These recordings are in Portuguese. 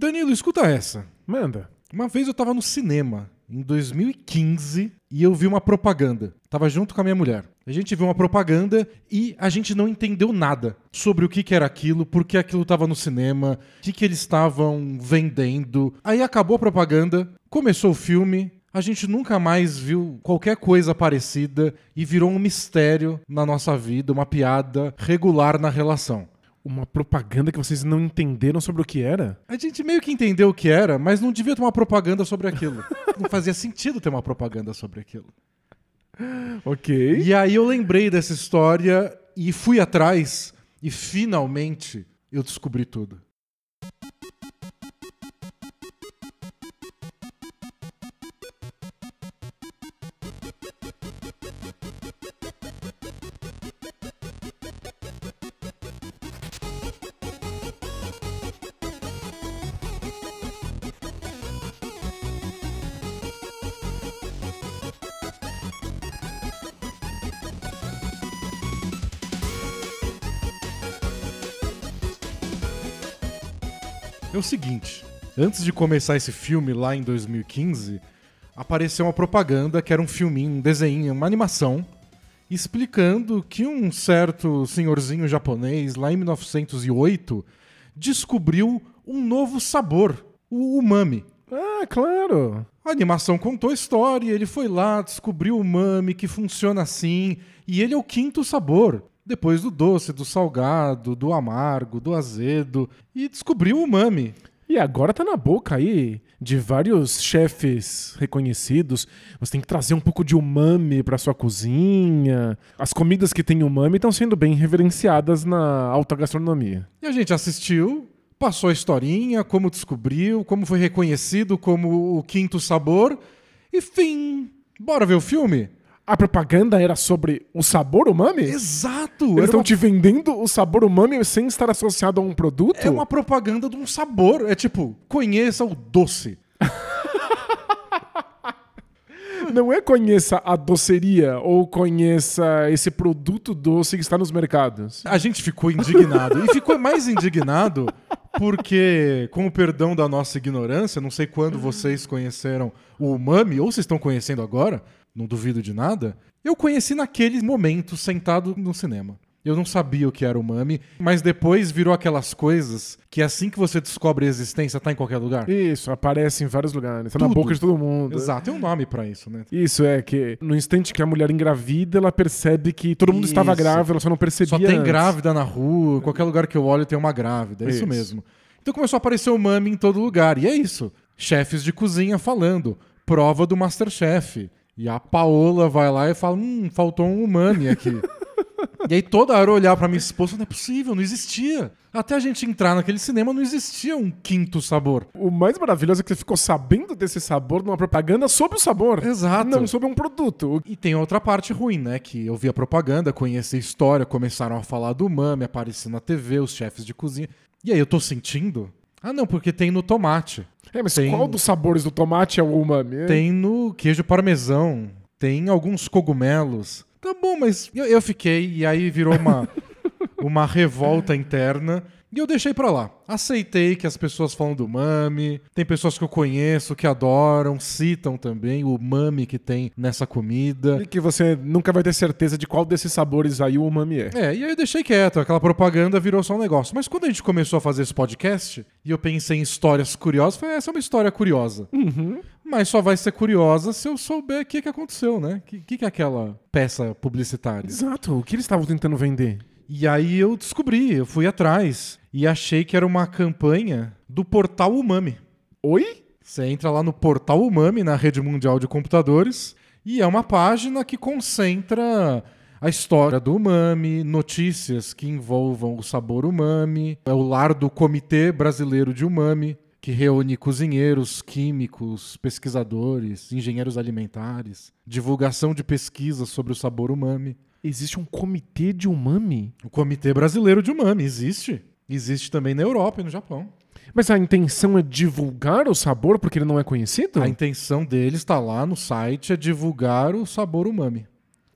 Danilo, escuta essa. Manda. Uma vez eu tava no cinema, em 2015, e eu vi uma propaganda. Tava junto com a minha mulher. A gente viu uma propaganda e a gente não entendeu nada sobre o que, que era aquilo, por que aquilo tava no cinema, o que, que eles estavam vendendo. Aí acabou a propaganda, começou o filme, a gente nunca mais viu qualquer coisa parecida e virou um mistério na nossa vida, uma piada regular na relação. Uma propaganda que vocês não entenderam sobre o que era? A gente meio que entendeu o que era, mas não devia ter uma propaganda sobre aquilo. não fazia sentido ter uma propaganda sobre aquilo. Ok. E aí eu lembrei dessa história e fui atrás e finalmente eu descobri tudo. O seguinte, antes de começar esse filme lá em 2015, apareceu uma propaganda que era um filminho, um desenho, uma animação, explicando que um certo senhorzinho japonês, lá em 1908, descobriu um novo sabor, o umami. Ah, claro. A animação contou a história, ele foi lá, descobriu o umami, que funciona assim, e ele é o quinto sabor. Depois do doce, do salgado, do amargo, do azedo, e descobriu o umami. E agora tá na boca aí de vários chefes reconhecidos. Você tem que trazer um pouco de umami pra sua cozinha. As comidas que têm umami estão sendo bem reverenciadas na alta gastronomia. E a gente assistiu, passou a historinha, como descobriu, como foi reconhecido como o quinto sabor, e fim. Bora ver o filme? A propaganda era sobre o sabor umami? Exato! Eles estão uma- te vendendo o sabor umami sem estar associado a um produto? É uma propaganda de um sabor. É tipo, conheça o doce. Não é conheça a doceria ou conheça esse produto doce que está nos mercados. A gente ficou indignado. e ficou mais indignado porque, com o perdão da nossa ignorância, não sei quando vocês conheceram o umami, ou vocês estão conhecendo agora, não duvido de nada, eu conheci naquele momento, sentado no cinema. Eu não sabia o que era o umami, mas depois virou aquelas coisas que assim que você descobre a existência, tá em qualquer lugar. Isso, aparece em vários lugares. Tá na Tudo. boca de todo mundo. Exato, tem um nome pra isso, né? Isso é que no instante que a mulher engravida, ela percebe que todo mundo estava Isso. grávida, ela só não percebia. Só tem antes. grávida na rua, em qualquer lugar que eu olho tem uma grávida, é isso, Isso. mesmo. Então começou a aparecer o mami em todo lugar, e é isso. Chefes de cozinha falando, prova do Masterchef. E a Paola vai lá e fala, hum, faltou um umami aqui. e aí toda hora eu olhar pra minha esposa, não é possível, não existia. Até a gente entrar naquele cinema não existia um quinto sabor. O mais maravilhoso é que você ficou sabendo desse sabor numa propaganda sobre o sabor. Exato. Não sobre um produto. E tem outra parte ruim, né? Que eu vi a propaganda, conheci a história, começaram a falar do umami, aparecer na TV, os chefes de cozinha. E aí eu tô sentindo. Ah, não, porque tem no tomate. É, mas Tem- qual dos sabores do tomate é o umami? Tem no queijo parmesão. Tem alguns cogumelos. Tá bom, mas eu, eu fiquei e aí virou uma, uma revolta interna. E eu deixei pra lá. Aceitei que as pessoas falam do mami. Tem pessoas que eu conheço que adoram, citam também o mami que tem nessa comida. E que você nunca vai ter certeza de qual desses sabores aí o umami é. É, e aí eu deixei quieto, aquela propaganda virou só um negócio. Mas quando a gente começou a fazer esse podcast, e eu pensei em histórias curiosas, falei, essa é uma história curiosa. Mas só vai ser curiosa se eu souber o que, que aconteceu, né? O que, que, que é aquela peça publicitária? Exato. O que eles estavam tentando vender? E aí eu descobri, eu fui atrás e achei que era uma campanha do portal Umami. Oi? Você entra lá no portal Umami, na rede mundial de computadores, e é uma página que concentra a história do umami, notícias que envolvam o sabor umami, é o lar do Comitê Brasileiro de Umami, que reúne cozinheiros, químicos, pesquisadores, engenheiros alimentares, divulgação de pesquisas sobre o sabor umami. Existe um comitê de umami? O Comitê Brasileiro de Umami existe. Existe também na Europa e no Japão. Mas a intenção é divulgar o sabor porque ele não é conhecido? A intenção deles está lá no site é divulgar o sabor umami.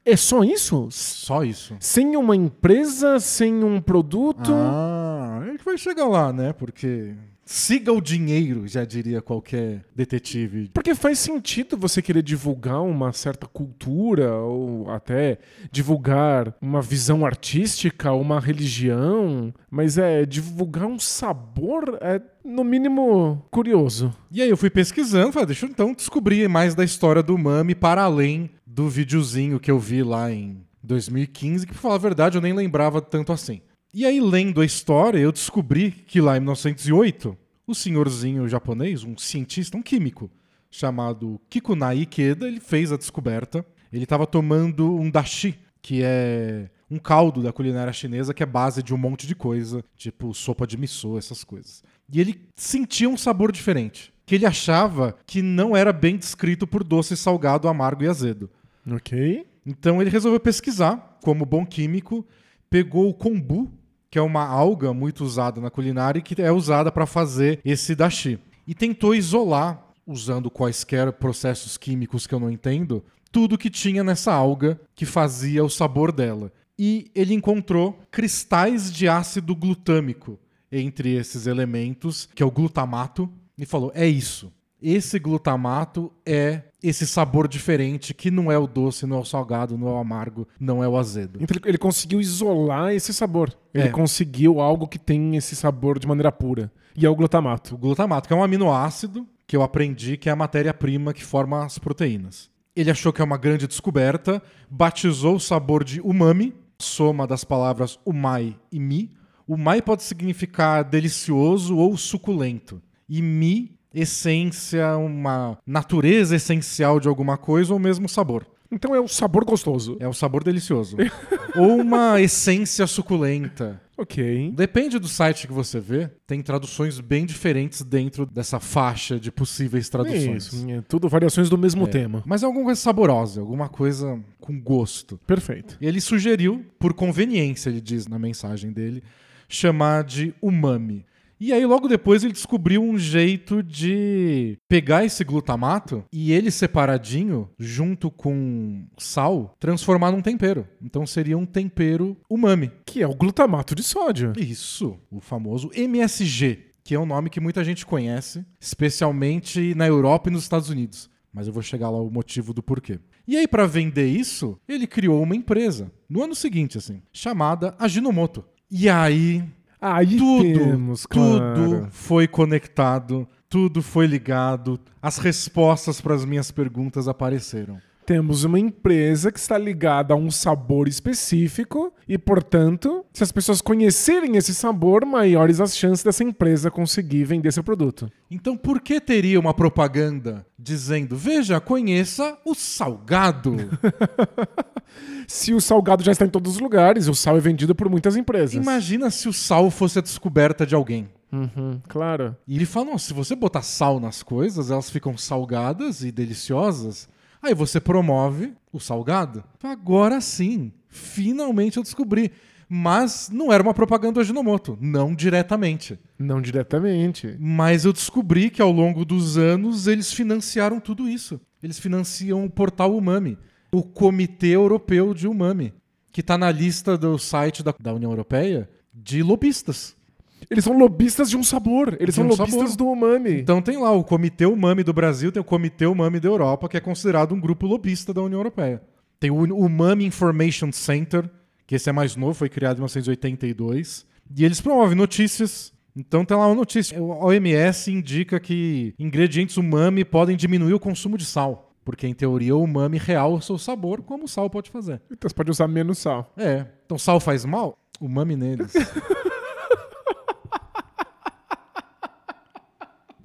É só isso? Só isso. Sem uma empresa, sem um produto? Ah, a gente vai chegar lá, né? Porque Siga o dinheiro, já diria qualquer detetive. Porque faz sentido você querer divulgar uma certa cultura ou até divulgar uma visão artística, uma religião, mas é divulgar um sabor é no mínimo curioso. E aí eu fui pesquisando, falei, deixa eu então descobrir mais da história do Mami para além do videozinho que eu vi lá em 2015, que pra falar a verdade eu nem lembrava tanto assim. E aí, lendo a história, eu descobri que lá em 1908, o senhorzinho japonês, um cientista, um químico, chamado Kikunai Ikeda, ele fez a descoberta. Ele estava tomando um dashi, que é um caldo da culinária chinesa que é base de um monte de coisa, tipo sopa de miso, essas coisas. E ele sentia um sabor diferente, que ele achava que não era bem descrito por doce, salgado, amargo e azedo. Ok. Então ele resolveu pesquisar, como bom químico, pegou o kombu, que é uma alga muito usada na culinária e que é usada para fazer esse dashi. E tentou isolar, usando quaisquer processos químicos que eu não entendo, tudo que tinha nessa alga que fazia o sabor dela. E ele encontrou cristais de ácido glutâmico entre esses elementos, que é o glutamato, e falou: é isso. Esse glutamato é esse sabor diferente que não é o doce, não é o salgado, não é o amargo, não é o azedo. Então ele- ele conseguiu isolar esse sabor. Ele É. conseguiu algo que tem esse sabor de maneira pura. E é o glutamato. O glutamato, que é um aminoácido que eu aprendi que é a matéria-prima que forma as proteínas. Ele achou que é uma grande descoberta, batizou o sabor de umami, soma das palavras umai e mi. Umai pode significar delicioso ou suculento. E mi, essência, uma natureza essencial de alguma coisa ou mesmo sabor. Então é o sabor gostoso. É o sabor delicioso. ou uma essência suculenta. Ok. Depende do site que você vê, tem traduções bem diferentes dentro dessa faixa de possíveis traduções. Isso, é tudo variações do mesmo tema. Mas é alguma coisa saborosa, alguma coisa com gosto. Perfeito. Ele sugeriu, por conveniência, ele diz na mensagem dele, chamar de umami. E aí, logo depois, ele descobriu um jeito de pegar esse glutamato e ele separadinho, junto com sal, transformar num tempero. Então seria um tempero umami. Que é o glutamato de sódio. Isso, o famoso MSG, que é um nome que muita gente conhece, especialmente na Europa e nos Estados Unidos. Mas eu vou chegar lá o motivo do porquê. E aí, para vender isso, ele criou uma empresa, no ano seguinte, assim, chamada Ajinomoto. E aí, Aí tudo, temos, claro. tudo foi conectado, tudo foi ligado, as respostas para as minhas perguntas apareceram. Temos uma empresa que está ligada a um sabor específico e, portanto, se as pessoas conhecerem esse sabor, maiores as chances dessa empresa conseguir vender seu produto. Então, por que teria uma propaganda dizendo: veja, conheça o salgado? Se o salgado já está em todos os lugares, o sal é vendido por muitas empresas. Imagina se o sal fosse a descoberta de alguém. Uhum, claro. E ele fala: se você botar sal nas coisas, elas ficam salgadas e deliciosas. Aí você promove o salgado. Agora sim, finalmente eu descobri. Mas não era uma propaganda do Ajinomoto, não diretamente. Não diretamente. Mas eu descobri que ao longo dos anos eles financiaram tudo isso. Eles financiam o portal Umami, o Comitê Europeu de Umami, que está na lista do site da, da União Europeia de lobistas. Eles são lobistas de um sabor. Eles De são um lobistas sabor. do umami. Então tem lá o Comitê Umami do Brasil, tem o Comitê Umami da Europa, que é considerado um grupo lobista da União Europeia. Tem o Umami Information Center, que esse é mais novo, foi criado em 1982. E eles promovem notícias. Então tem lá uma notícia. O OMS indica que ingredientes umami podem diminuir o consumo de sal. Porque, em teoria, o umami realça o sabor, como o sal pode fazer. Então você pode usar menos sal. É. Então sal faz mal? Umami neles.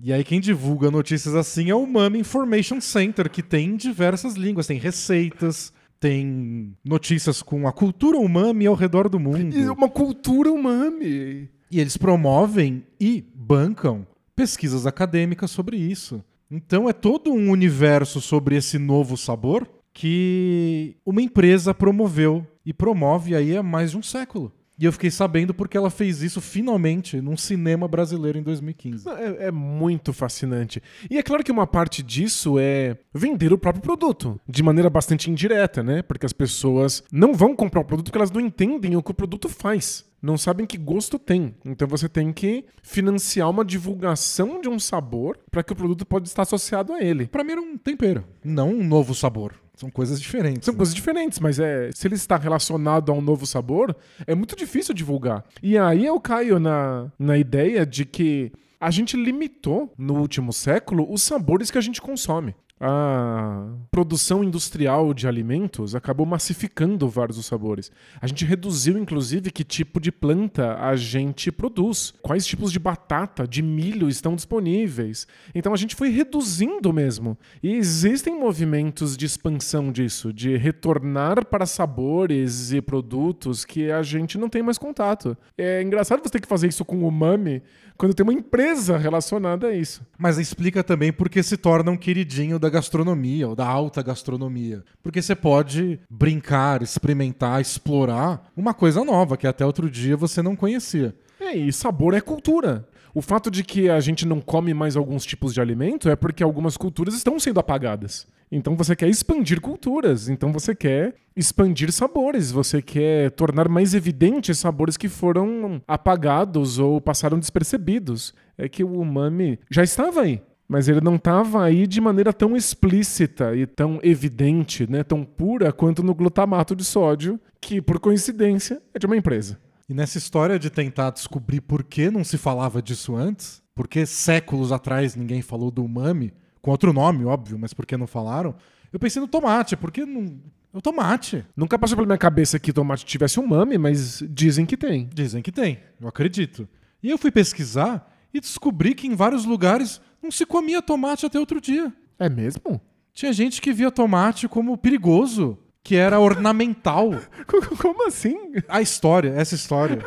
E aí quem divulga notícias assim é o Umami Information Center, que tem diversas línguas, tem receitas, tem notícias com a cultura umami ao redor do mundo. E uma cultura umami. E eles promovem e bancam pesquisas acadêmicas sobre isso. Então é todo um universo sobre esse novo sabor que uma empresa promoveu e promove aí há mais de um século. E eu fiquei sabendo porque ela fez isso finalmente num cinema brasileiro em 2015. É, é muito fascinante. E é claro que uma parte disso é vender o próprio produto, de maneira bastante indireta, né? Porque as pessoas não vão comprar o produto porque elas não entendem o que o produto faz. Não sabem que gosto tem. Então você tem que financiar uma divulgação de um sabor para que o produto pode estar associado a ele. Pra mim era um tempero, não um novo sabor. São coisas diferentes. São né? coisas diferentes, mas é, se ele está relacionado a um novo sabor, é muito difícil divulgar. E aí eu caio na, na ideia de que a gente limitou no último século os sabores que a gente consome. A produção industrial de alimentos acabou massificando vários dos sabores. A gente reduziu, inclusive, que tipo de planta a gente produz, quais tipos de batata, de milho estão disponíveis. Então a gente foi reduzindo mesmo. E existem movimentos de expansão disso, de retornar para sabores e produtos que a gente não tem mais contato. É engraçado você ter que fazer isso com o umami quando tem uma empresa relacionada a isso. Mas explica também por que se torna um queridinho da gastronomia ou da alta gastronomia. Porque você pode brincar, experimentar, explorar uma coisa nova que até outro dia você não conhecia. É, e sabor é cultura. O fato de que a gente não come mais alguns tipos de alimento é porque algumas culturas estão sendo apagadas. Então você quer expandir culturas, então você quer expandir sabores, você quer tornar mais evidentes sabores que foram apagados ou passaram despercebidos. É que o umami já estava aí, mas ele não estava aí de maneira tão explícita e tão evidente, né, tão pura quanto no glutamato de sódio, que por coincidência é de uma empresa. E nessa história de tentar descobrir por que não se falava disso antes, porque séculos atrás ninguém falou do umami, com outro nome, óbvio, mas por que não falaram? Eu pensei no tomate, porque não. É o tomate. Nunca passou pela minha cabeça que tomate tivesse umami, mas dizem que tem. Dizem que tem, eu acredito. E eu fui pesquisar e descobri que em vários lugares não se comia tomate até outro dia. É mesmo? Tinha gente que via tomate como perigoso, que era ornamental. Como assim? A história, essa história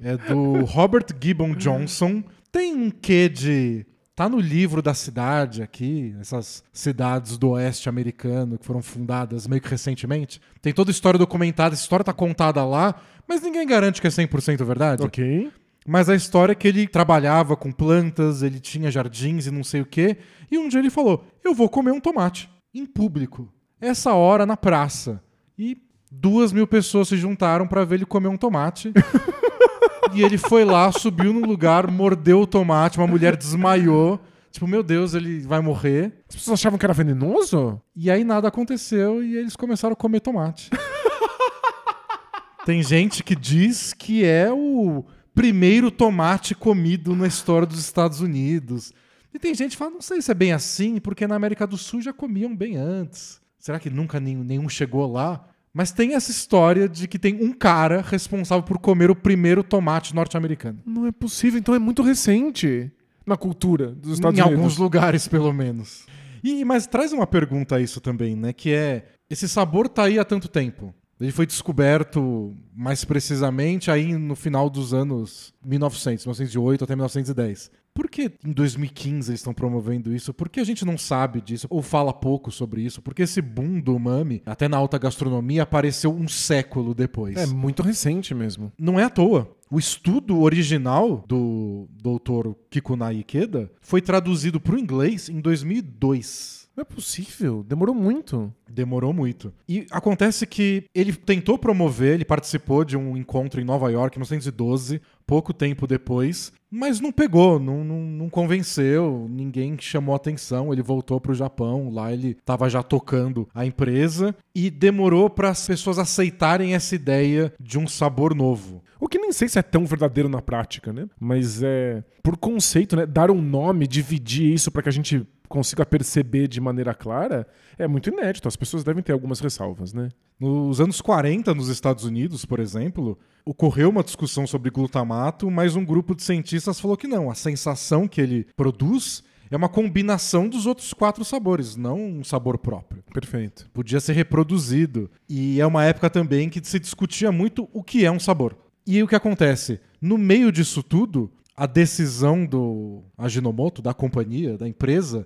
é do Robert Gibbon Johnson. Tem um quê de Tá no livro da cidade aqui, essas cidades do oeste americano que foram fundadas meio que recentemente. Tem toda a história documentada, essa história tá contada lá, mas ninguém garante que é 100% verdade. Ok. Mas a história é que ele trabalhava com plantas, ele tinha jardins e não sei o quê, e um dia ele falou: Eu vou comer um tomate, em público, essa hora na praça. E duas mil pessoas se juntaram para ver ele comer um tomate. e ele foi lá, subiu no lugar, mordeu o tomate, uma mulher desmaiou. Tipo, meu Deus, ele vai morrer. As pessoas achavam que era venenoso? E aí nada aconteceu e eles começaram a comer tomate. Tem gente que diz que é o primeiro tomate comido na história dos Estados Unidos. E tem gente que fala, não sei se é bem assim, porque na América do Sul já comiam bem antes. Será que nunca nenhum chegou lá? Mas tem essa história de que tem um cara responsável por comer o primeiro tomate norte-americano. Não é possível, então é muito recente na cultura dos Estados em Unidos. alguns lugares, pelo menos. E, mas traz uma pergunta a isso também, né? Que é: esse sabor tá aí há tanto tempo. Ele foi descoberto mais precisamente aí no final dos anos 1900, 1908 até 1910. Por que em 2015 eles estão promovendo isso? Por que a gente não sabe disso ou fala pouco sobre isso? Porque esse boom do umami, até na alta gastronomia, apareceu um século depois. É muito recente mesmo. Não é à toa. O estudo original do doutor Kikunai Ikeda foi traduzido para o inglês em 2002. Não é possível, demorou muito. Demorou muito. E acontece que ele tentou promover, ele participou de um encontro em Nova York em 1912, pouco tempo depois, mas não pegou, não, não, não convenceu, ninguém chamou atenção. Ele voltou para o Japão, lá ele estava já tocando a empresa e demorou para as pessoas aceitarem essa ideia de um sabor novo. O que nem sei se é tão verdadeiro na prática, né? Mas é por conceito, né? Dar um nome, dividir isso para que a gente consiga perceber de maneira clara, é muito inédito. As pessoas devem ter algumas ressalvas, né? Nos anos 40, nos Estados Unidos, por exemplo, ocorreu uma discussão sobre glutamato, mas um grupo de cientistas falou que não. A sensação que ele produz é uma combinação dos outros quatro sabores, não um sabor próprio. Perfeito. Podia ser reproduzido. E é uma época também que se discutia muito o que é um sabor. E o que acontece? No meio disso tudo, a decisão do Ajinomoto, da companhia, da empresa,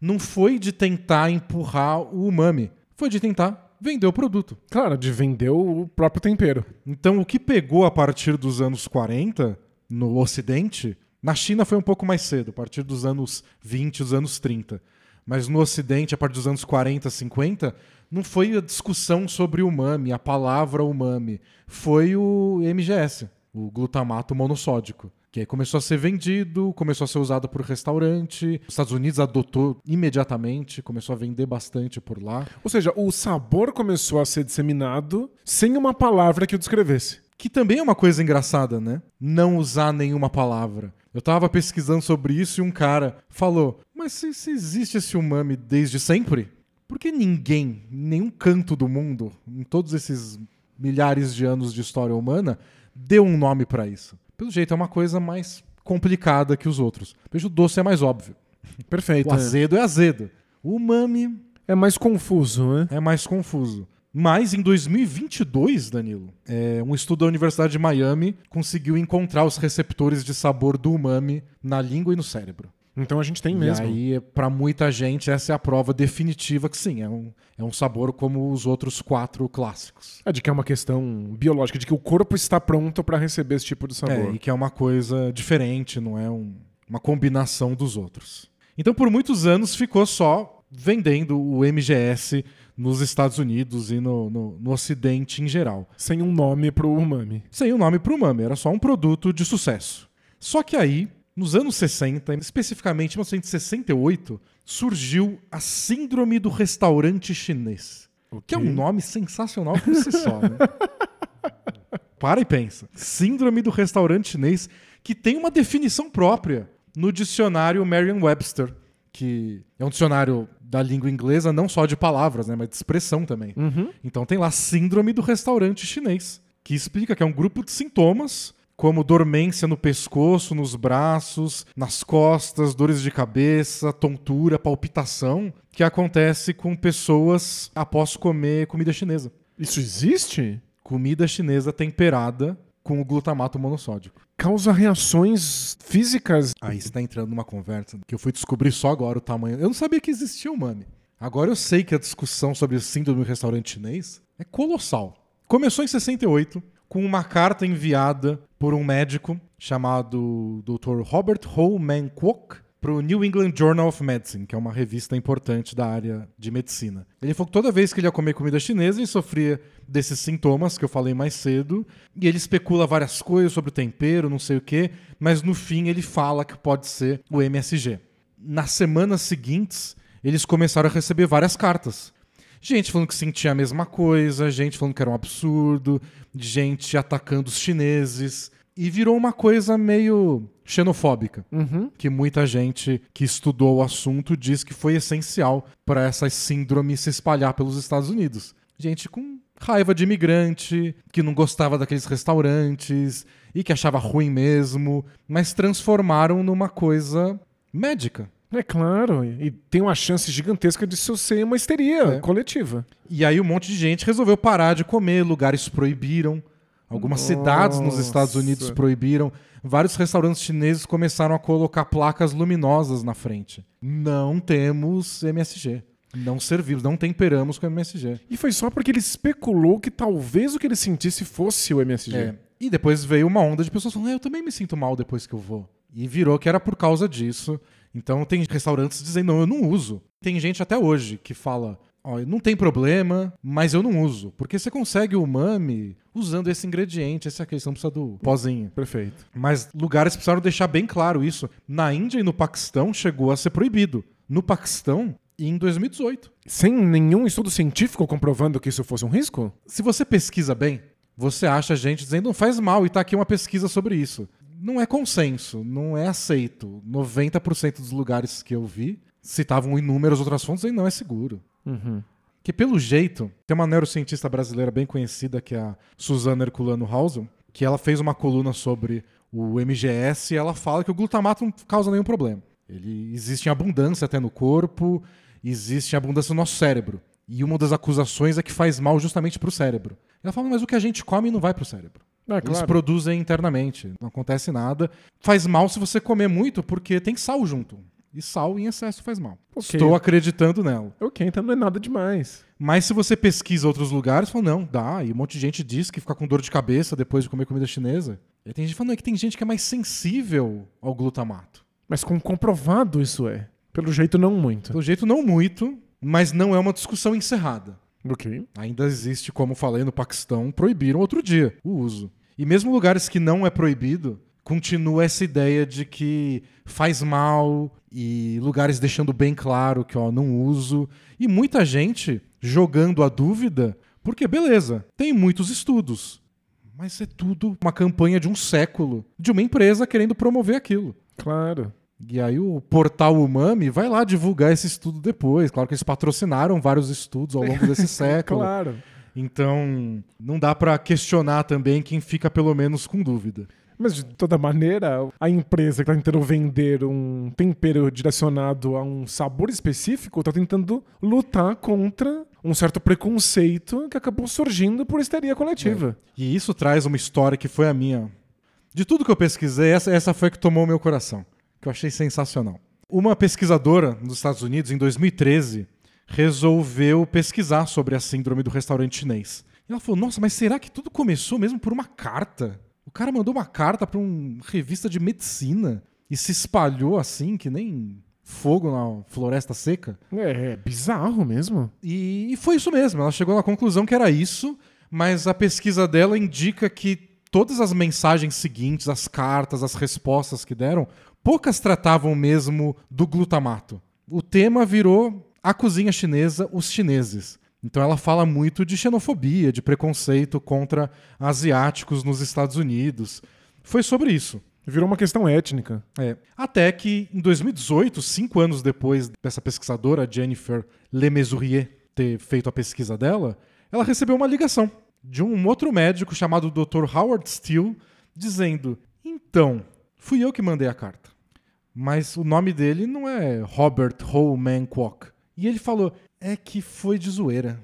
não foi de tentar empurrar o umami, foi de tentar vender o produto. Claro, de vender o próprio tempero. Então, o que pegou a partir dos anos 40 no Ocidente, na China foi um pouco mais cedo, a partir dos anos 20, dos anos 30. mas no Ocidente, a partir dos anos 40, 50, não foi a discussão sobre o umami, a palavra umami. Foi o MGS, o glutamato monossódico. Que começou a ser vendido, começou a ser usado por restaurante. Os Estados Unidos adotou imediatamente, começou a vender bastante por lá. Ou seja, o sabor começou a ser disseminado sem uma palavra que o descrevesse. Que também é uma coisa engraçada, né? Não usar nenhuma palavra. Eu tava pesquisando sobre isso e um cara falou: Mas se, se existe esse umami desde sempre, por que ninguém, em nenhum canto do mundo, em todos esses milhares de anos de história humana, deu um nome pra isso? Pelo jeito, é uma coisa mais complicada que os outros. Veja, o doce é mais óbvio. Perfeito. O azedo é azedo. O umami É mais confuso, né? é mais confuso. Mas em 2022, Danilo, é, um estudo da Universidade de Miami conseguiu encontrar os receptores de sabor do umami na língua e no cérebro. Então a gente tem E mesmo. aí, pra muita gente, essa é a prova definitiva que sim, é um, é um sabor como os outros quatro clássicos. É de que é uma questão biológica, de que o corpo está pronto para receber esse tipo de sabor. É, e que é uma coisa diferente, não é um- uma combinação dos outros. Então, por muitos anos, ficou só vendendo o MGS nos Estados Unidos e no, no, no Ocidente em geral. Sem um nome pro umami. Sem o nome pro umami, era só um produto de sucesso. Só que aí, nos anos 60, especificamente em 1968, surgiu a Síndrome do Restaurante Chinês. Que é um nome sensacional por si só, né? Para e pensa. Síndrome do Restaurante Chinês, que tem uma definição própria no dicionário Merriam-Webster, que é um dicionário da língua inglesa, não só de palavras, né, mas de expressão também. Então tem lá Síndrome do Restaurante Chinês, que explica que é um grupo de sintomas como dormência no pescoço, nos braços, nas costas, dores de cabeça, tontura, palpitação, que acontece com pessoas após comer comida chinesa. Isso existe? Comida chinesa temperada com o glutamato monossódico. Causa reações físicas. Aí você tá entrando numa conversa que eu fui descobrir só agora o tamanho. Eu não sabia que existia o mami. Agora eu sei que a discussão sobre o síndrome do restaurante chinês é colossal. Começou em 68 com uma carta enviada por um médico chamado Dr. Robert Ho Kwok para o New England Journal of Medicine, que é uma revista importante da área de medicina. Ele falou que toda vez que ele ia comer comida chinesa, ele sofria desses sintomas que eu falei mais cedo, e ele especula várias coisas sobre o tempero, não sei o quê, mas no fim ele fala que pode ser o MSG. Nas semanas seguintes, eles começaram a receber várias cartas. Gente falando que sentia a mesma coisa, gente falando que era um absurdo, gente atacando os chineses. E virou uma coisa meio xenofóbica, que muita gente que estudou o assunto diz que foi essencial para essa síndrome se espalhar pelos Estados Unidos. Gente com raiva de imigrante, que não gostava daqueles restaurantes e que achava ruim mesmo, mas transformaram numa coisa médica. É claro, e tem uma chance gigantesca de isso ser uma histeria É. coletiva. E aí um monte de gente resolveu parar de comer, lugares proibiram. Algumas Nossa. cidades nos Estados Unidos proibiram. Vários restaurantes chineses começaram a colocar placas luminosas na frente. Não temos MSG. Não servimos, não temperamos com MSG. E foi só porque ele especulou que talvez o que ele sentisse fosse o MSG. É. E depois veio uma onda de pessoas falando: "Ah, eu também me sinto mal depois que eu vou. E virou que era por causa disso. Então tem restaurantes dizendo: não, eu não uso. Tem gente até hoje que fala: ó, não tem problema, mas eu não uso. Porque você consegue o umami usando esse ingrediente, esse aqui, você não precisa do pozinho. Perfeito. Mas lugares precisaram deixar bem claro isso. Na Índia e no Paquistão chegou a ser proibido. No Paquistão, em 2018. Sem nenhum estudo científico comprovando que isso fosse um risco? Se você pesquisa bem, você acha gente dizendo não faz mal e tá aqui uma pesquisa sobre isso. Não é consenso, não é aceito. 90% dos lugares que eu vi citavam inúmeras outras fontes e não é seguro. Que pelo jeito, tem uma neurocientista brasileira bem conhecida que é a Suzana Herculano Hausen, que ela fez uma coluna sobre o MGS e ela fala que o glutamato não causa nenhum problema. Ele existe em abundância até no corpo, existe em abundância no nosso cérebro. E uma das acusações é que faz mal justamente para o cérebro. Ela fala, mas o que a gente come não vai para o cérebro. É, Eles claro. produzem internamente, não acontece nada. Faz mal se você comer muito, porque tem sal junto. E sal em excesso faz mal. Ok. Estou acreditando nela. Ok, então não é nada demais. Mas se você pesquisa outros lugares, fala, não, dá. E um monte de gente diz que fica com dor de cabeça depois de comer comida chinesa. E tem gente falando "Não, é que tem gente que é mais sensível ao glutamato. Mas com comprovado isso é. Pelo jeito, não muito. Pelo jeito, não muito, mas não é uma discussão encerrada. Ok. Ainda existe, como falei no Paquistão, proibiram outro dia o uso. E mesmo lugares que não é proibido, continua essa ideia de que faz mal e lugares deixando bem claro que ó, não uso. E muita gente jogando a dúvida, porque beleza, tem muitos estudos. Mas é tudo uma campanha de um século de uma empresa querendo promover aquilo. Claro. E aí o portal Umami vai lá divulgar esse estudo depois. Claro que eles patrocinaram vários estudos ao longo desse século. Claro. Então, não dá pra questionar também quem fica pelo menos com dúvida. Mas de toda maneira, a empresa que está tentando vender um tempero direcionado a um sabor específico está tentando lutar contra um certo preconceito que acabou surgindo por histeria coletiva. E isso traz uma história que foi a minha. De tudo que eu pesquisei, essa, essa foi a que tomou o meu coração, que eu achei sensacional. Uma pesquisadora nos Estados Unidos, em 2013, resolveu pesquisar sobre a síndrome do restaurante chinês. E ela falou: Nossa, mas será que tudo começou mesmo por uma carta? O cara mandou uma carta para uma revista de medicina e se espalhou assim, que nem fogo na floresta seca. É, é bizarro mesmo. E, e foi isso mesmo. Ela chegou na conclusão que era isso, mas a pesquisa dela indica que todas as mensagens seguintes, as cartas, as respostas que deram, poucas tratavam mesmo do glutamato. O tema virou a cozinha chinesa, os chineses. Então ela fala muito de xenofobia, de preconceito contra asiáticos nos Estados Unidos. Foi sobre isso. Virou uma questão étnica. É. Até que em 2018, cinco anos depois dessa pesquisadora, Jennifer Lemesurier, ter feito a pesquisa dela, ela recebeu uma ligação de um outro médico chamado Dr. Howard Steele, dizendo: Então, fui eu que mandei a carta. Mas o nome dele não é Robert Holman Kwok. E ele falou: É que foi de zoeira.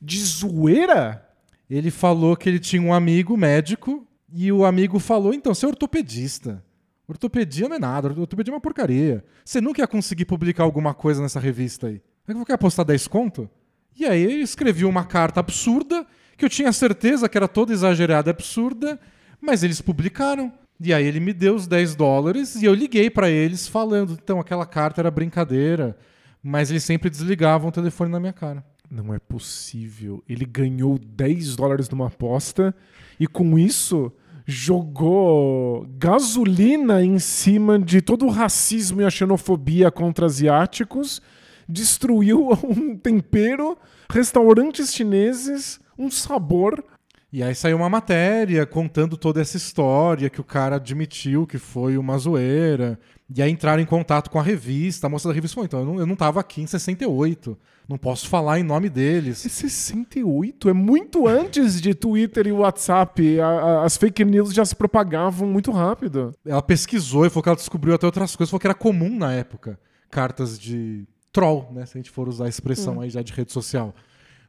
De zoeira? Ele falou que ele tinha um amigo médico e o amigo falou: Então, você é ortopedista. Ortopedia não é nada, ortopedia é uma porcaria. Você nunca ia conseguir publicar alguma coisa nessa revista aí. Vai que apostar 10 conto? E aí ele escreveu uma carta absurda, que eu tinha certeza que era toda exagerada e absurda, mas eles publicaram. E aí ele me deu os 10 dólares e eu liguei para eles falando, então aquela carta era brincadeira, mas eles sempre desligavam o telefone na minha cara. Não é possível. Ele ganhou 10 dólares numa aposta e com isso jogou gasolina em cima de todo o racismo e a xenofobia contra asiáticos, destruiu um tempero, restaurantes chineses, um sabor. E aí saiu uma matéria contando toda essa história, que o cara admitiu que foi uma zoeira. E aí entraram em contato com a revista. A moça da revista falou: então, eu não, eu não tava aqui em 68. Não posso falar em nome deles. É 68? É muito antes de Twitter e WhatsApp. A, a, as fake news já se propagavam muito rápido. Ela pesquisou e falou que ela descobriu até outras coisas. Falou que era comum na época. Cartas de troll, né? Se a gente for usar a expressão hum. aí já de rede social.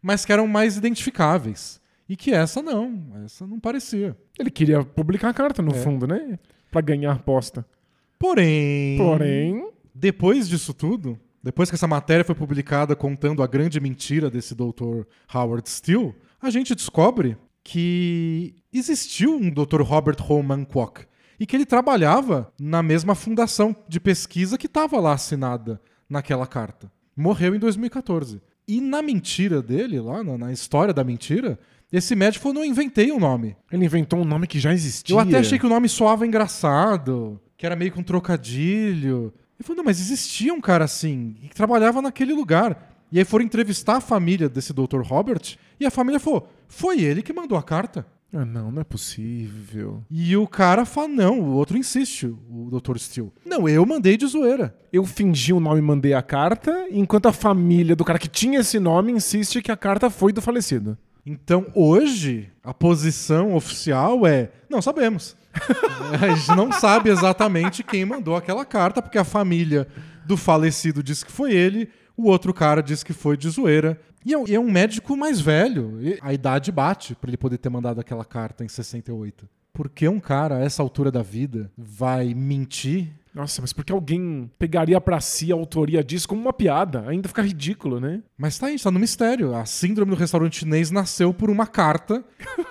Mas que eram mais identificáveis. E que essa não, essa não parecia. Ele queria publicar a carta, no é. fundo, né? Pra ganhar aposta. Porém. Porém. Depois disso tudo, depois que essa matéria foi publicada contando a grande mentira desse Dr. Howard Steele, a gente descobre que existiu um Dr. Robert Holman Kwok e que ele trabalhava na mesma fundação de pesquisa que estava lá assinada naquela carta. Morreu em 2014. E na mentira dele, lá na, na história da mentira, esse médico falou: não inventei um nome. Ele inventou um nome que já existia. Eu até achei que o nome soava engraçado, que era meio que um trocadilho. Ele falou: não, mas existia um cara assim, que trabalhava naquele lugar. E aí foram entrevistar a família desse Dr. Robert, e a família falou: foi ele que mandou a carta. Ah, não, não é possível. E o cara fala: não, o outro insiste, o Dr. Steele. Não, eu mandei de zoeira. Eu fingi o nome e mandei a carta, enquanto a família do cara que tinha esse nome insiste que a carta foi do falecido. Então, hoje, a posição oficial é: não sabemos. a gente não sabe exatamente quem mandou aquela carta, porque a família do falecido disse que foi ele, o outro cara disse que foi de zoeira. E é, é um médico mais velho. a idade bate para ele poder ter mandado aquela carta em 68. Por que um cara, a essa altura da vida, vai mentir nossa, mas por que alguém pegaria para si a autoria disso como uma piada? Ainda fica ridículo, né? Mas tá aí, tá no mistério. A síndrome do restaurante chinês nasceu por uma carta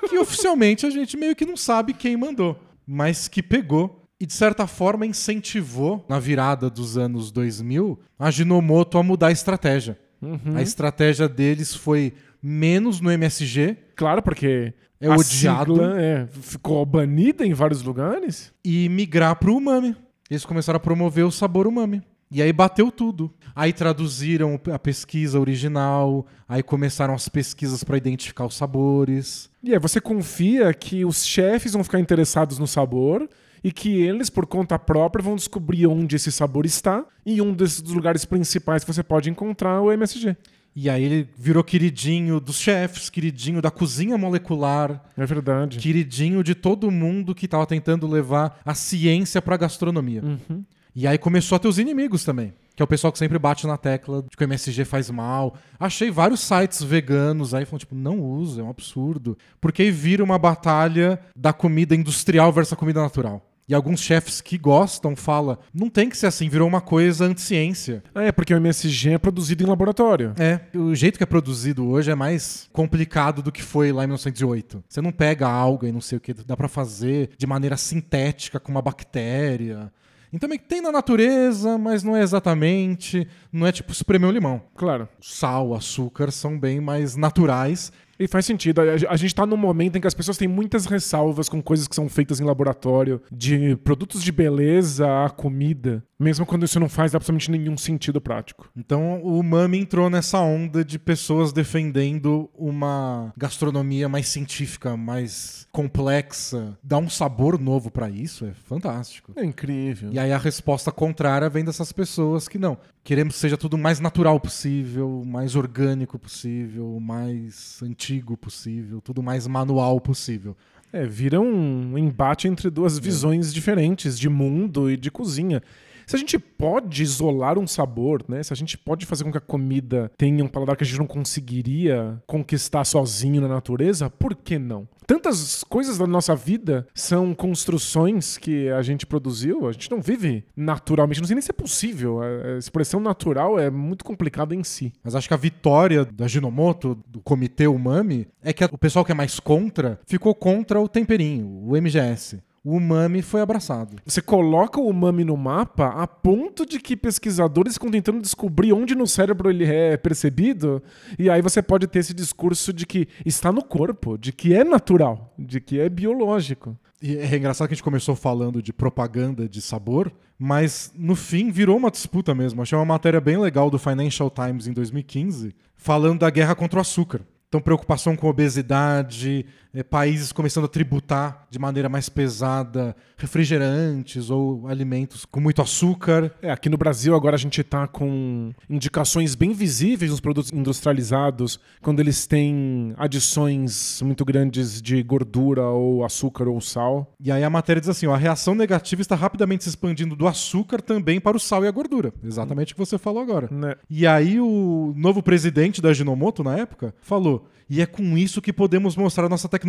que oficialmente a gente meio que não sabe quem mandou, mas que pegou E de certa forma incentivou, na virada dos anos 2000, a Ginomoto a mudar a estratégia. Uhum. A estratégia deles foi menos no MSG Claro, porque É odiado. sigla, é, ficou banida em vários lugares. e migrar pro umami. Eles começaram a promover o sabor umami. E aí bateu tudo. Aí traduziram a pesquisa original, aí começaram as pesquisas para identificar os sabores. E aí você confia que os chefes vão ficar interessados no sabor e que eles, por conta própria, vão descobrir onde esse sabor está e um desses lugares principais que você pode encontrar é o MSG. E aí ele virou queridinho dos chefes, queridinho da cozinha molecular, É verdade. queridinho de todo mundo que tava tentando levar a ciência pra gastronomia. Uhum. E aí começou a ter os inimigos também. Que é o pessoal que sempre bate na tecla de que o MSG faz mal. Achei vários sites veganos aí falando, tipo, não usa, é um absurdo. Porque aí vira uma batalha da comida industrial versus a comida natural. E alguns chefes que gostam falam, não tem que ser assim, virou uma coisa anti-ciência. É, porque o MSG é produzido em laboratório. É, o jeito que é produzido hoje é mais complicado do que foi lá em 1908. Você não pega alga e não sei o que, dá pra fazer de maneira sintética com uma bactéria. Então meio que tem na natureza, mas não é exatamente, não é tipo espremer um limão. Claro. Sal, açúcar são bem mais naturais. E faz sentido. A, gente tá num momento em que as pessoas têm muitas ressalvas com coisas que são feitas em laboratório, de produtos de beleza a comida, mesmo quando isso não faz absolutamente nenhum sentido prático. Então o Mami entrou nessa onda de pessoas defendendo uma gastronomia mais científica, mais complexa, dá um sabor novo pra isso, é fantástico. É incrível. E aí a resposta contrária vem dessas pessoas que não. Queremos que seja tudo o mais natural possível, o mais orgânico possível, o mais antigo possível, tudo mais manual possível. É, vira um embate entre duas visões diferentes de mundo e de cozinha. Se a gente pode isolar um sabor, né? Se a gente pode fazer com que a comida tenha um paladar que a gente não conseguiria conquistar sozinho na natureza, por que não? Tantas coisas da nossa vida são construções que a gente produziu, a gente não vive naturalmente, não sei nem se é possível. A expressão natural é muito complicada em si. Mas acho que a vitória da Ginomoto, do comitê Umami, é que o pessoal que é mais contra ficou contra o temperinho, o MGS. O umami foi abraçado. Você coloca o umami no mapa a ponto de que pesquisadores ficam tentando descobrir onde no cérebro ele é percebido, e aí você pode ter esse discurso de que está no corpo, de que é natural, de que é biológico. E é engraçado que a gente começou falando de propaganda de sabor, mas no fim virou uma disputa mesmo. Achei uma matéria bem legal do Financial Times em 2015, falando da guerra contra o açúcar. Então, preocupação com obesidade, eh, países começando a tributar de maneira mais pesada refrigerantes ou alimentos com muito açúcar. É, aqui no Brasil agora a gente está com indicações bem visíveis nos produtos industrializados quando eles têm adições muito grandes de gordura ou açúcar ou sal. E aí a matéria diz assim: ó, a reação negativa está rapidamente se expandindo do açúcar também para o sal e a gordura. Exatamente o que você falou agora. Né? E aí o novo presidente da Ginomoto na época falou: "E é com isso que podemos mostrar nossa tecnologia.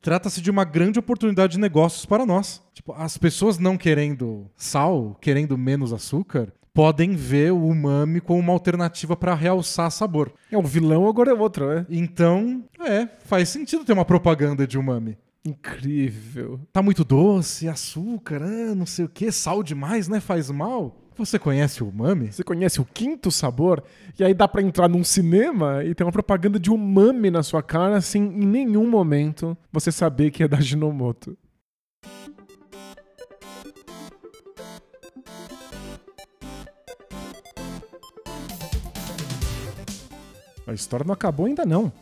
Trata-se de uma grande oportunidade de negócios para nós. Tipo, as pessoas não querendo sal, querendo menos açúcar, podem ver o umami como uma alternativa para realçar sabor. É um vilão, agora é outro, né? Então, é, faz sentido ter uma propaganda de umami. Incrível. Tá muito doce, açúcar, ah, não sei o que, sal demais, né? Faz mal. Você conhece o umami? Você conhece o quinto sabor? E aí dá pra entrar num cinema e ter uma propaganda de umami na sua cara sem em nenhum momento você saber que é da Ginomoto. A história não acabou ainda não.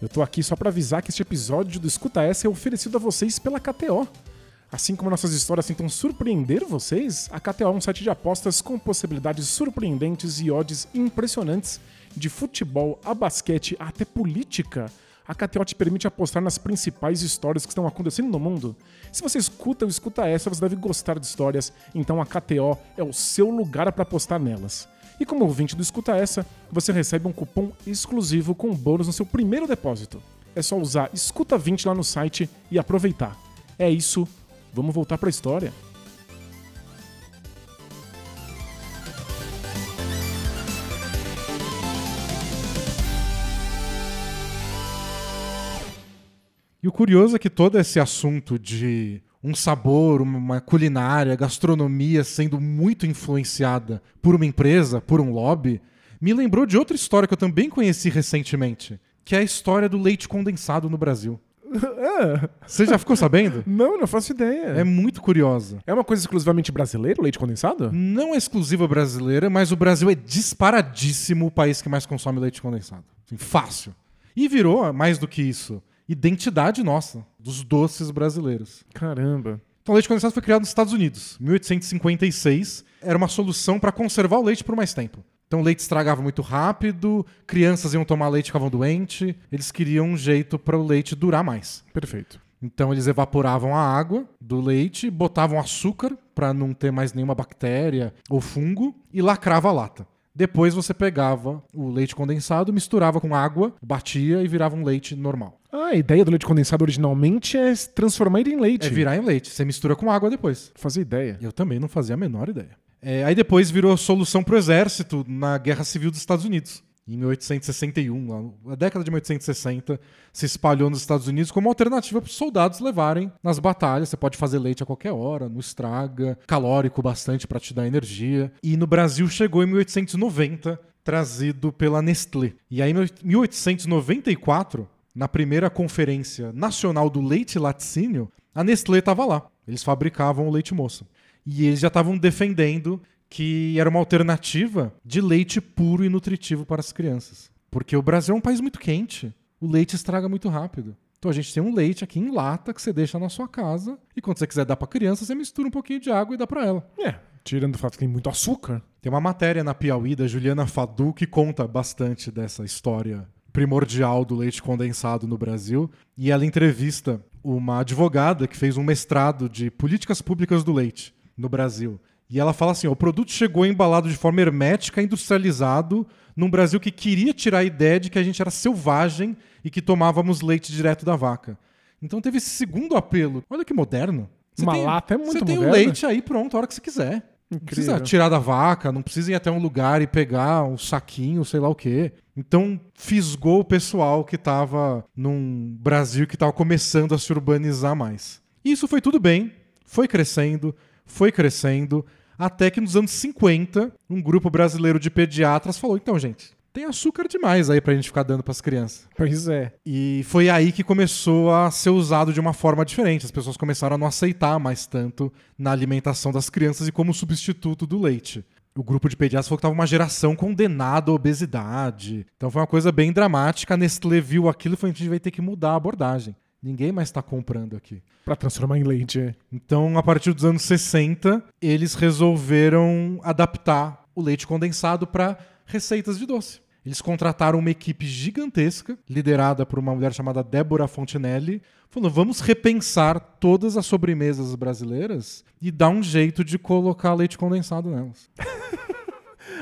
Eu tô aqui só pra avisar que este episódio do Escuta Essa é oferecido a vocês pela KTO. Assim como nossas histórias tentam surpreender vocês, a KTO é um site de apostas com possibilidades surpreendentes e odds impressionantes de futebol a basquete até política. A KTO te permite apostar nas principais histórias que estão acontecendo no mundo. Se você escuta ou escuta essa, você deve gostar de histórias, então a KTO é o seu lugar para apostar nelas. E como ouvinte do Escuta Essa, você recebe um cupom exclusivo com bônus no seu primeiro depósito. É só usar Escuta20 lá no site e aproveitar. É isso, vamos voltar para a história. E o curioso é que todo esse assunto de um sabor, uma culinária, gastronomia sendo muito influenciada por uma empresa, por um lobby, me lembrou de outra história que eu também conheci recentemente, que é a história do leite condensado no Brasil. É. Você já ficou sabendo? Não, não faço ideia. É muito curiosa. É uma coisa exclusivamente brasileira, o leite condensado? Não é exclusiva brasileira, mas o Brasil é disparadíssimo o país que mais consome leite condensado. Assim, fácil. E virou, mais do que isso, identidade nossa, dos doces brasileiros. Caramba. Então, o leite condensado foi criado nos Estados Unidos, 1856. Era uma solução para conservar o leite por mais tempo. Então, o leite estragava muito rápido, crianças iam tomar leite e ficavam doentes. Eles queriam um jeito para o leite durar mais. Perfeito. Então, eles evaporavam a água do leite, botavam açúcar para não ter mais nenhuma bactéria ou fungo e lacrava a lata. Depois você pegava o leite condensado, misturava com água, batia e virava um leite normal. Ah, a ideia do leite condensado originalmente é transformar ele em leite. É virar em leite. Você mistura com água depois. Fazia ideia. Eu também não fazia a menor ideia. É, aí depois virou solução para o exército na Guerra Civil dos Estados Unidos. Em 1861, lá, a década de 1860, se espalhou nos Estados Unidos como alternativa para os soldados levarem nas batalhas. Você pode fazer leite a qualquer hora, não estraga, calórico bastante para te dar energia. E no Brasil chegou em 1890, trazido pela Nestlé. E aí, em 1894, na primeira conferência nacional do leite laticínio, a Nestlé estava lá. Eles fabricavam o leite moça. E eles já estavam defendendo que era uma alternativa de leite puro e nutritivo para as crianças. Porque o Brasil é um país muito quente. O leite estraga muito rápido. Então a gente tem um leite aqui em lata que você deixa na sua casa e quando você quiser dar para criança, você mistura um pouquinho de água e dá para ela. É, tirando o fato que tem muito açúcar. Tem uma matéria na Piauí da Juliana Fadu que conta bastante dessa história primordial do leite condensado no Brasil e ela entrevista uma advogada que fez um mestrado de políticas públicas do leite no Brasil. E ela fala assim: o produto chegou embalado de forma hermética, industrializado, num Brasil que queria tirar a ideia de que a gente era selvagem e que tomávamos leite direto da vaca. Então teve esse segundo apelo. Olha que moderno. Uma lata é muito Você tem o leite aí pronto a hora que você quiser. Não precisa Incrível. tirar da vaca, não precisa ir até um lugar e pegar um saquinho, sei lá o quê. Então fisgou o pessoal que estava num Brasil que estava começando a se urbanizar mais. E isso foi tudo bem, foi crescendo, foi crescendo, até que nos anos 50, um grupo brasileiro de pediatras falou: então, gente, tem açúcar demais aí pra gente ficar dando pras crianças. Pois é. E foi aí que começou a ser usado de uma forma diferente. As pessoas começaram a não aceitar mais tanto na alimentação das crianças e como substituto do leite. O grupo de pediatras falou que estava uma geração condenada à obesidade. Então foi uma coisa bem dramática. A Nestlé viu aquilo e falou: a gente vai ter que mudar a abordagem. Ninguém mais está comprando aqui. Pra transformar em leite. é. Então, a partir dos anos 60, eles resolveram adaptar o leite condensado para receitas de doce. Eles contrataram uma equipe gigantesca, liderada por uma mulher chamada Débora Fontinelli, falando: vamos repensar todas as sobremesas brasileiras e dar um jeito de colocar leite condensado nelas.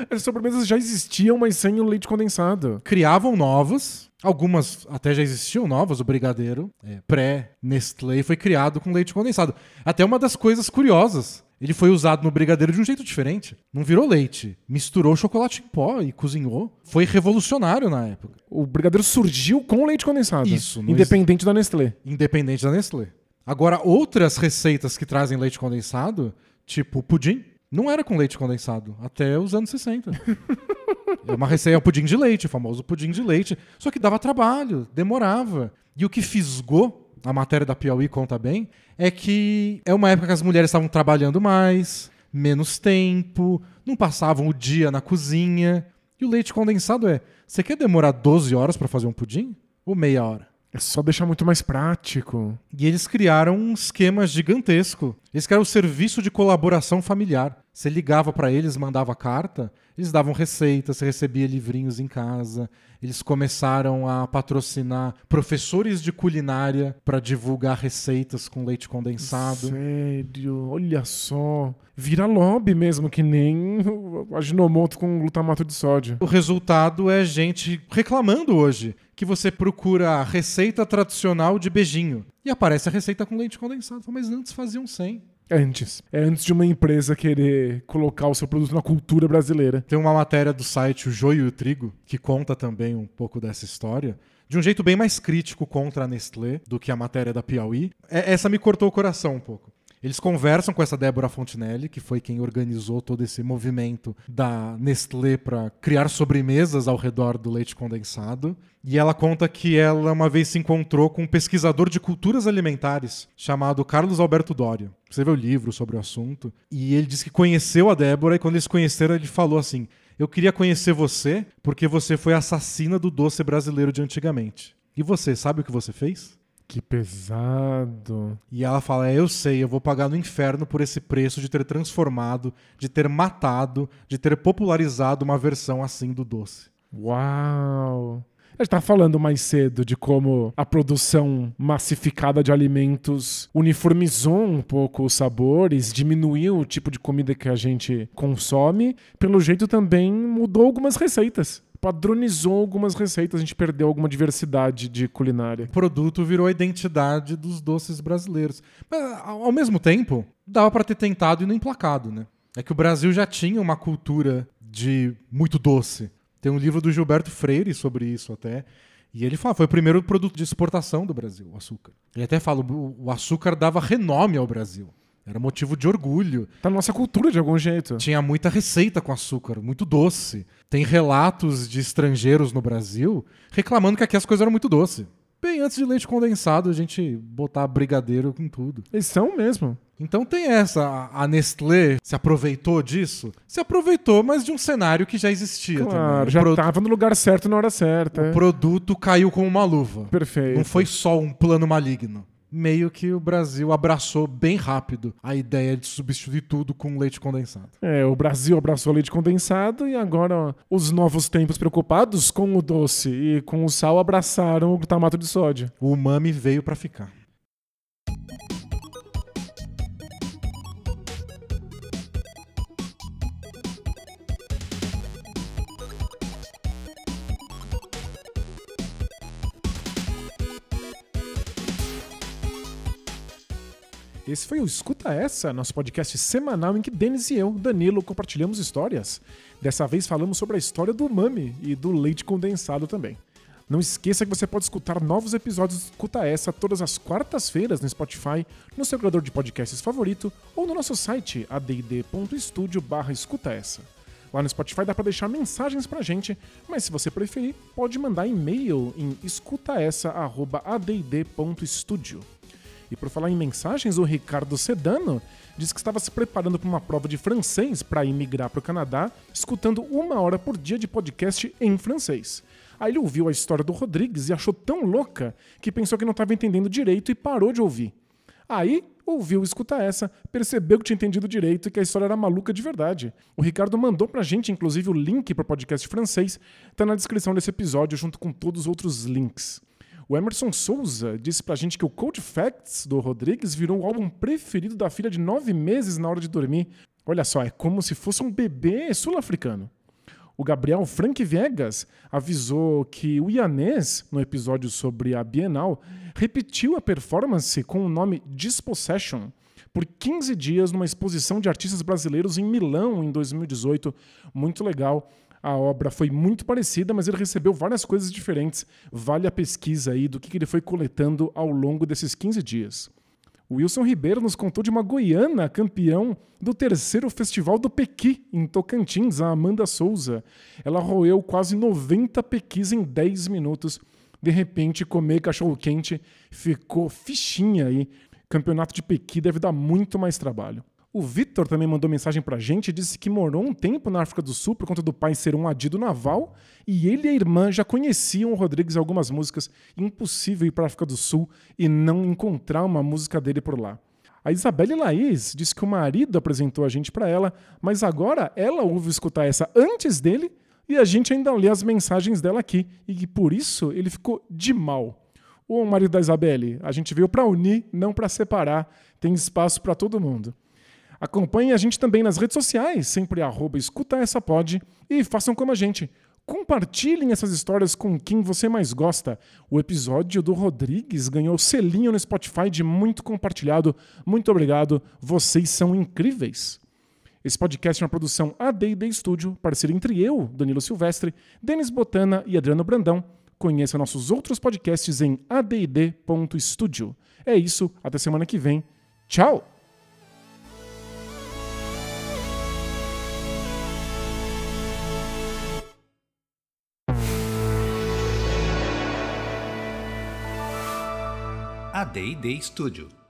As sobremesas já existiam, mas sem o leite condensado. Criavam novas, algumas até já existiam novas, o brigadeiro, é, pré-Nestlé, foi criado com leite condensado. Até uma das coisas curiosas. Ele foi usado no brigadeiro de um jeito diferente. Não virou leite. Misturou chocolate em pó e cozinhou. Foi revolucionário na época. O brigadeiro surgiu com leite condensado. Isso, Independente da Nestlé. Independente da Nestlé. Agora, outras receitas que trazem leite condensado, tipo pudim, não era com leite condensado até os anos 60. é uma receita, é o pudim de leite, o famoso pudim de leite. Só que dava trabalho, demorava. E o que fisgou, a matéria da Piauí conta bem, é que é uma época que as mulheres estavam trabalhando mais, menos tempo, não passavam o dia na cozinha. E o leite condensado é: você quer demorar 12 horas para fazer um pudim? Ou meia hora? É só deixar muito mais prático. E eles criaram um esquema gigantesco. Eles criaram o serviço de colaboração familiar. Você ligava para eles, mandava carta, eles davam receitas, você recebia livrinhos em casa. Eles começaram a patrocinar professores de culinária para divulgar receitas com leite condensado. Sério, olha só. Vira lobby mesmo, que nem o aginomoto com glutamato de sódio. O resultado é gente reclamando hoje que você procura a receita tradicional de beijinho e aparece a receita com leite condensado. Mas antes faziam sem. Antes. É antes de uma empresa querer colocar o seu produto na cultura brasileira. Tem uma matéria do site O Joio e o Trigo que conta também um pouco dessa história. De um jeito bem mais crítico contra a Nestlé do que a matéria da Piauí. É, essa me cortou o coração um pouco. Eles conversam com essa Débora Fontinelli, que foi quem organizou todo esse movimento da Nestlé para criar sobremesas ao redor do leite condensado. E ela conta que ela uma vez se encontrou com um pesquisador de culturas alimentares chamado Carlos Alberto Doria. Vê o livro sobre o assunto. E ele disse que conheceu a Débora e quando eles conheceram, ele falou assim: Eu queria conhecer você porque você foi assassina do doce brasileiro de antigamente. E você, sabe o que você fez? Que pesado. E ela fala: é, Eu sei, eu vou pagar no inferno por esse preço de ter transformado, de ter matado, de ter popularizado uma versão assim do doce. Uau! A gente estava falando mais cedo de como a produção massificada de alimentos uniformizou um pouco os sabores, diminuiu o tipo de comida que a gente consome. Pelo jeito também mudou algumas receitas padronizou algumas receitas, a gente perdeu alguma diversidade de culinária. O produto virou a identidade dos doces brasileiros. Mas, ao mesmo tempo, dava para ter tentado e não emplacado, né? É que o Brasil já tinha uma cultura de muito doce. Tem um livro do Gilberto Freire sobre isso até. E ele fala, foi o primeiro produto de exportação do Brasil, o açúcar. Ele até fala, o açúcar dava renome ao Brasil. Era motivo de orgulho. Tá na nossa cultura de algum jeito. Tinha muita receita com açúcar, muito doce. Tem relatos de estrangeiros no Brasil reclamando que aqui as coisas eram muito doces. Bem antes de leite condensado, a gente botar brigadeiro com tudo. Eles são mesmo. Então tem essa. A Nestlé se aproveitou disso? Se aproveitou, mas de um cenário que já existia Claro, já o, pro- tava no lugar certo na hora certa. o é. produto caiu como uma luva. Perfeito. Não foi só um plano maligno. Meio que o Brasil abraçou bem rápido a ideia de substituir tudo com leite condensado. É, o Brasil abraçou leite condensado e agora ó, os novos tempos preocupados com o doce e com o sal abraçaram o glutamato de sódio. O umami veio pra ficar. Esse foi o Escuta Essa, nosso podcast semanal em que Denis e eu, Danilo, compartilhamos histórias. Dessa vez falamos sobre a história do umami e do leite condensado também. Não esqueça que você pode escutar novos episódios do Escuta Essa todas as quartas-feiras no Spotify, no seu criador de podcasts favorito ou no nosso site add.studio escuta essa. Lá no Spotify dá para deixar mensagens pra gente, mas se você preferir, pode mandar e-mail em escutaessa@add.studio. E por falar em mensagens, o Ricardo Sedano disse que estava se preparando para uma prova de francês para imigrar para o Canadá, escutando uma hora por dia de podcast em francês. Aí ele ouviu a história do Rodrigues e achou tão louca que pensou que não estava entendendo direito e parou de ouvir. Aí ouviu escutar essa, percebeu que tinha entendido direito e que a história era maluca de verdade. O Ricardo mandou pra gente, inclusive, o link para o podcast francês, tá na descrição desse episódio, junto com todos os outros links. O Emerson Souza disse pra gente que o Cold Facts do Rodrigues virou o álbum preferido da filha de nove meses na hora de dormir. Olha só, é como se fosse um bebê sul-africano. O Gabriel Frank Viegas avisou que o Ianês, no episódio sobre a Bienal, repetiu a performance com o nome Dispossession por 15 dias numa exposição de artistas brasileiros em Milão em 2018. Muito legal. A obra foi muito parecida, mas ele recebeu várias coisas diferentes. Vale a pesquisa aí do que ele foi coletando ao longo desses 15 dias. Wilson Ribeiro nos contou de uma goiana campeão do terceiro Festival do Pequi, em Tocantins, a Amanda Souza. Ela roeu quase 90 pequis em 10 minutos. De repente, comer cachorro-quente ficou fichinha aí. Campeonato de Pequi deve dar muito mais trabalho. O Vitor também mandou mensagem pra gente e disse que morou um tempo na África do Sul por conta do pai ser um adido naval e ele e a irmã já conheciam o Rodrigues em algumas músicas. Impossível ir pra África do Sul e não encontrar uma música dele por lá. A Isabelle Laís disse que o marido apresentou a gente pra ela, mas agora ela ouve escutar essa antes dele e a gente ainda lê as mensagens dela aqui e que por isso ele ficou de mal. Ô marido da Isabelle, a gente veio pra unir, não pra separar. Tem espaço pra todo mundo. Acompanhem a gente também nas redes sociais, sempre arroba escuta essa pod, e façam como a gente. Compartilhem essas histórias com quem você mais gosta. O episódio do Rodrigues ganhou selinho no Spotify de muito compartilhado. Muito obrigado, vocês são incríveis. Esse podcast é uma produção AD&D Studio, parceria entre eu, Danilo Silvestre, Denis Botana e Adriano Brandão. Conheça nossos outros podcasts em add.studio. É isso, até semana que vem. Tchau! D&D Studio.